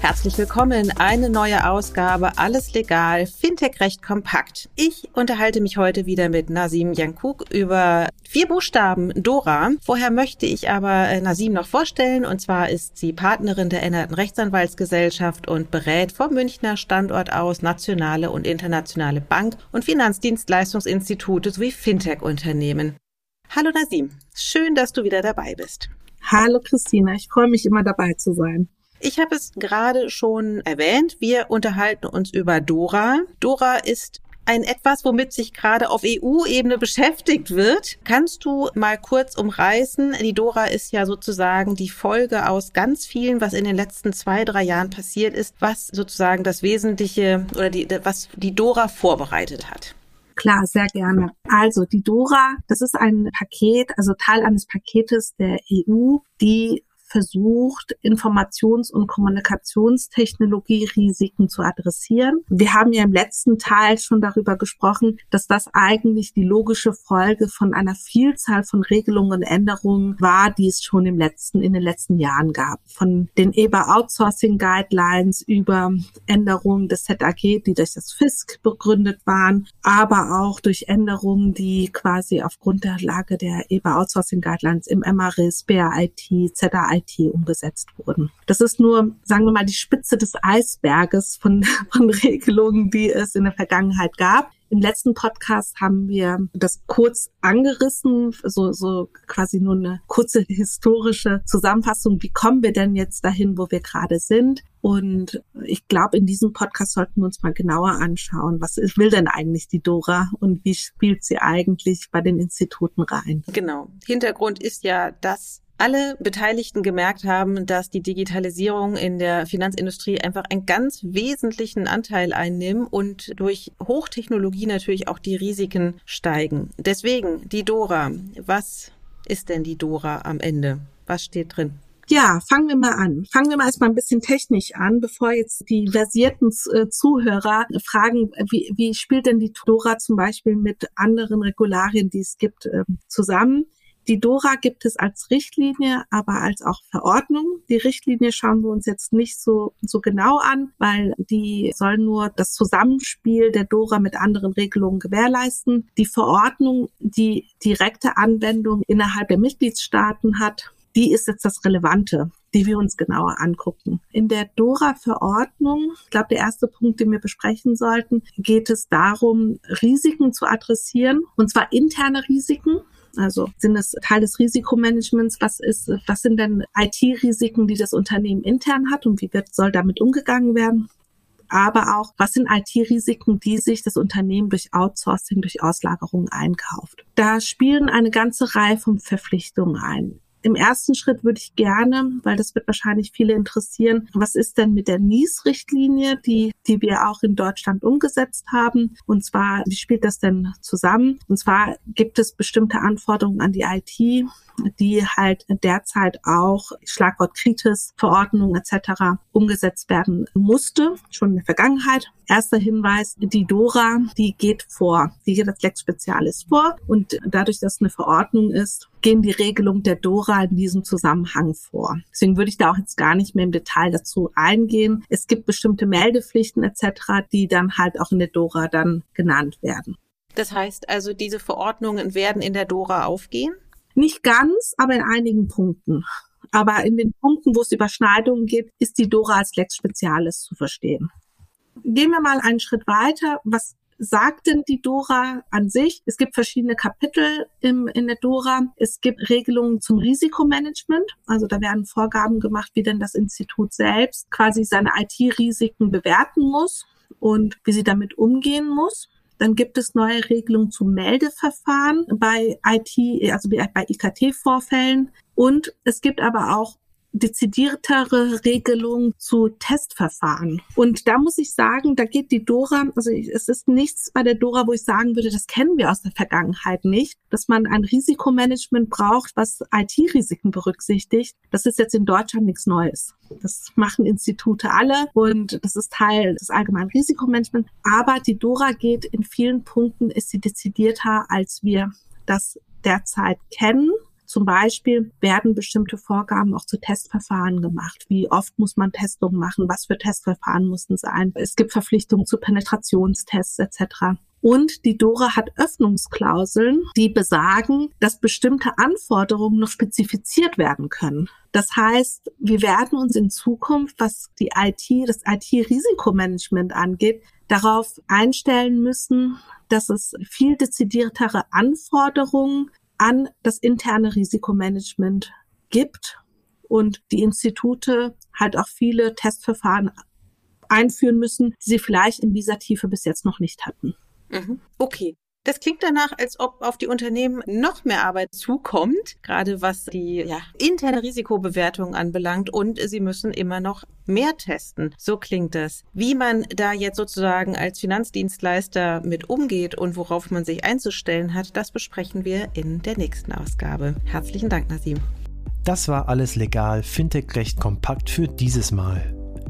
Herzlich willkommen, eine neue Ausgabe Alles Legal, Fintech Recht kompakt. Ich unterhalte mich heute wieder mit Nasim Jankuk über vier Buchstaben Dora. Vorher möchte ich aber äh, Nasim noch vorstellen und zwar ist sie Partnerin der änderten Rechtsanwaltsgesellschaft und berät vom Münchner Standort aus nationale und internationale Bank- und Finanzdienstleistungsinstitute sowie Fintech-Unternehmen. Hallo Nasim, schön, dass du wieder dabei bist. Hallo Christina, ich freue mich immer dabei zu sein. Ich habe es gerade schon erwähnt. Wir unterhalten uns über Dora. Dora ist ein etwas, womit sich gerade auf EU-Ebene beschäftigt wird. Kannst du mal kurz umreißen? Die Dora ist ja sozusagen die Folge aus ganz vielen, was in den letzten zwei, drei Jahren passiert ist, was sozusagen das Wesentliche oder die, was die Dora vorbereitet hat. Klar, sehr gerne. Also die Dora, das ist ein Paket, also Teil eines Paketes der EU, die versucht, Informations- und Kommunikationstechnologie-Risiken zu adressieren. Wir haben ja im letzten Teil schon darüber gesprochen, dass das eigentlich die logische Folge von einer Vielzahl von Regelungen und Änderungen war, die es schon im letzten, in den letzten Jahren gab. Von den EBA Outsourcing Guidelines über Änderungen des ZAG, die durch das FISC begründet waren, aber auch durch Änderungen, die quasi aufgrund der Lage der EBA Outsourcing Guidelines im MRIS, BAIT, ZAIT IT umgesetzt wurden. Das ist nur, sagen wir mal, die Spitze des Eisberges von, von Regelungen, die es in der Vergangenheit gab. Im letzten Podcast haben wir das kurz angerissen, so, so quasi nur eine kurze historische Zusammenfassung. Wie kommen wir denn jetzt dahin, wo wir gerade sind? Und ich glaube, in diesem Podcast sollten wir uns mal genauer anschauen, was will denn eigentlich die Dora und wie spielt sie eigentlich bei den Instituten rein? Genau. Hintergrund ist ja, dass alle Beteiligten gemerkt haben, dass die Digitalisierung in der Finanzindustrie einfach einen ganz wesentlichen Anteil einnimmt und durch Hochtechnologie natürlich auch die Risiken steigen. Deswegen die Dora. Was ist denn die Dora am Ende? Was steht drin? Ja, fangen wir mal an. Fangen wir mal erstmal ein bisschen technisch an, bevor jetzt die versierten äh, Zuhörer fragen, wie, wie spielt denn die Dora zum Beispiel mit anderen Regularien, die es gibt, äh, zusammen? Die DORA gibt es als Richtlinie, aber als auch Verordnung. Die Richtlinie schauen wir uns jetzt nicht so, so genau an, weil die soll nur das Zusammenspiel der DORA mit anderen Regelungen gewährleisten. Die Verordnung, die direkte Anwendung innerhalb der Mitgliedstaaten hat, die ist jetzt das Relevante, die wir uns genauer angucken. In der DORA-Verordnung, ich glaube, der erste Punkt, den wir besprechen sollten, geht es darum, Risiken zu adressieren, und zwar interne Risiken. Also sind es Teil des Risikomanagements? Was ist, was sind denn IT-Risiken, die das Unternehmen intern hat und wie wird, soll damit umgegangen werden? aber auch, was sind IT-Risiken, die sich das Unternehmen durch Outsourcing, durch Auslagerung einkauft. Da spielen eine ganze Reihe von Verpflichtungen ein. Im ersten Schritt würde ich gerne, weil das wird wahrscheinlich viele interessieren, was ist denn mit der NIS-Richtlinie, die, die wir auch in Deutschland umgesetzt haben? Und zwar, wie spielt das denn zusammen? Und zwar gibt es bestimmte Anforderungen an die IT, die halt derzeit auch Schlagwort Kritis, Verordnung etc. umgesetzt werden musste, schon in der Vergangenheit. Erster Hinweis, die DORA, die geht vor, die geht als Lex Spezialis vor und dadurch, dass eine Verordnung ist, gehen die Regelungen der DORA in diesem Zusammenhang vor. Deswegen würde ich da auch jetzt gar nicht mehr im Detail dazu eingehen. Es gibt bestimmte Meldepflichten etc., die dann halt auch in der DORA dann genannt werden. Das heißt also, diese Verordnungen werden in der DORA aufgehen? Nicht ganz, aber in einigen Punkten. Aber in den Punkten, wo es Überschneidungen gibt, ist die Dora als Lex Spezialis zu verstehen. Gehen wir mal einen Schritt weiter. Was sagt denn die Dora an sich? Es gibt verschiedene Kapitel im, in der Dora. Es gibt Regelungen zum Risikomanagement. Also da werden Vorgaben gemacht, wie denn das Institut selbst quasi seine IT-Risiken bewerten muss und wie sie damit umgehen muss. Dann gibt es neue Regelungen zum Meldeverfahren bei IT, also bei IKT-Vorfällen. Und es gibt aber auch dezidiertere Regelung zu Testverfahren. Und da muss ich sagen, da geht die Dora, also es ist nichts bei der Dora, wo ich sagen würde, das kennen wir aus der Vergangenheit nicht, dass man ein Risikomanagement braucht, was IT-Risiken berücksichtigt. Das ist jetzt in Deutschland nichts Neues. Das machen Institute alle und das ist Teil des allgemeinen Risikomanagements. Aber die Dora geht in vielen Punkten, ist sie dezidierter, als wir das derzeit kennen. Zum Beispiel werden bestimmte Vorgaben auch zu Testverfahren gemacht. Wie oft muss man Testungen machen? Was für Testverfahren mussten sein? Es gibt Verpflichtungen zu Penetrationstests etc. Und die Dora hat Öffnungsklauseln, die besagen, dass bestimmte Anforderungen noch spezifiziert werden können. Das heißt, wir werden uns in Zukunft, was die IT, das IT-Risikomanagement angeht, darauf einstellen müssen, dass es viel dezidiertere Anforderungen an das interne Risikomanagement gibt und die Institute halt auch viele Testverfahren einführen müssen, die sie vielleicht in dieser Tiefe bis jetzt noch nicht hatten. Mhm. Okay. Das klingt danach, als ob auf die Unternehmen noch mehr Arbeit zukommt, gerade was die ja, interne Risikobewertung anbelangt. Und sie müssen immer noch mehr testen. So klingt das. Wie man da jetzt sozusagen als Finanzdienstleister mit umgeht und worauf man sich einzustellen hat, das besprechen wir in der nächsten Ausgabe. Herzlichen Dank, Nasim. Das war alles legal, Fintech recht kompakt für dieses Mal.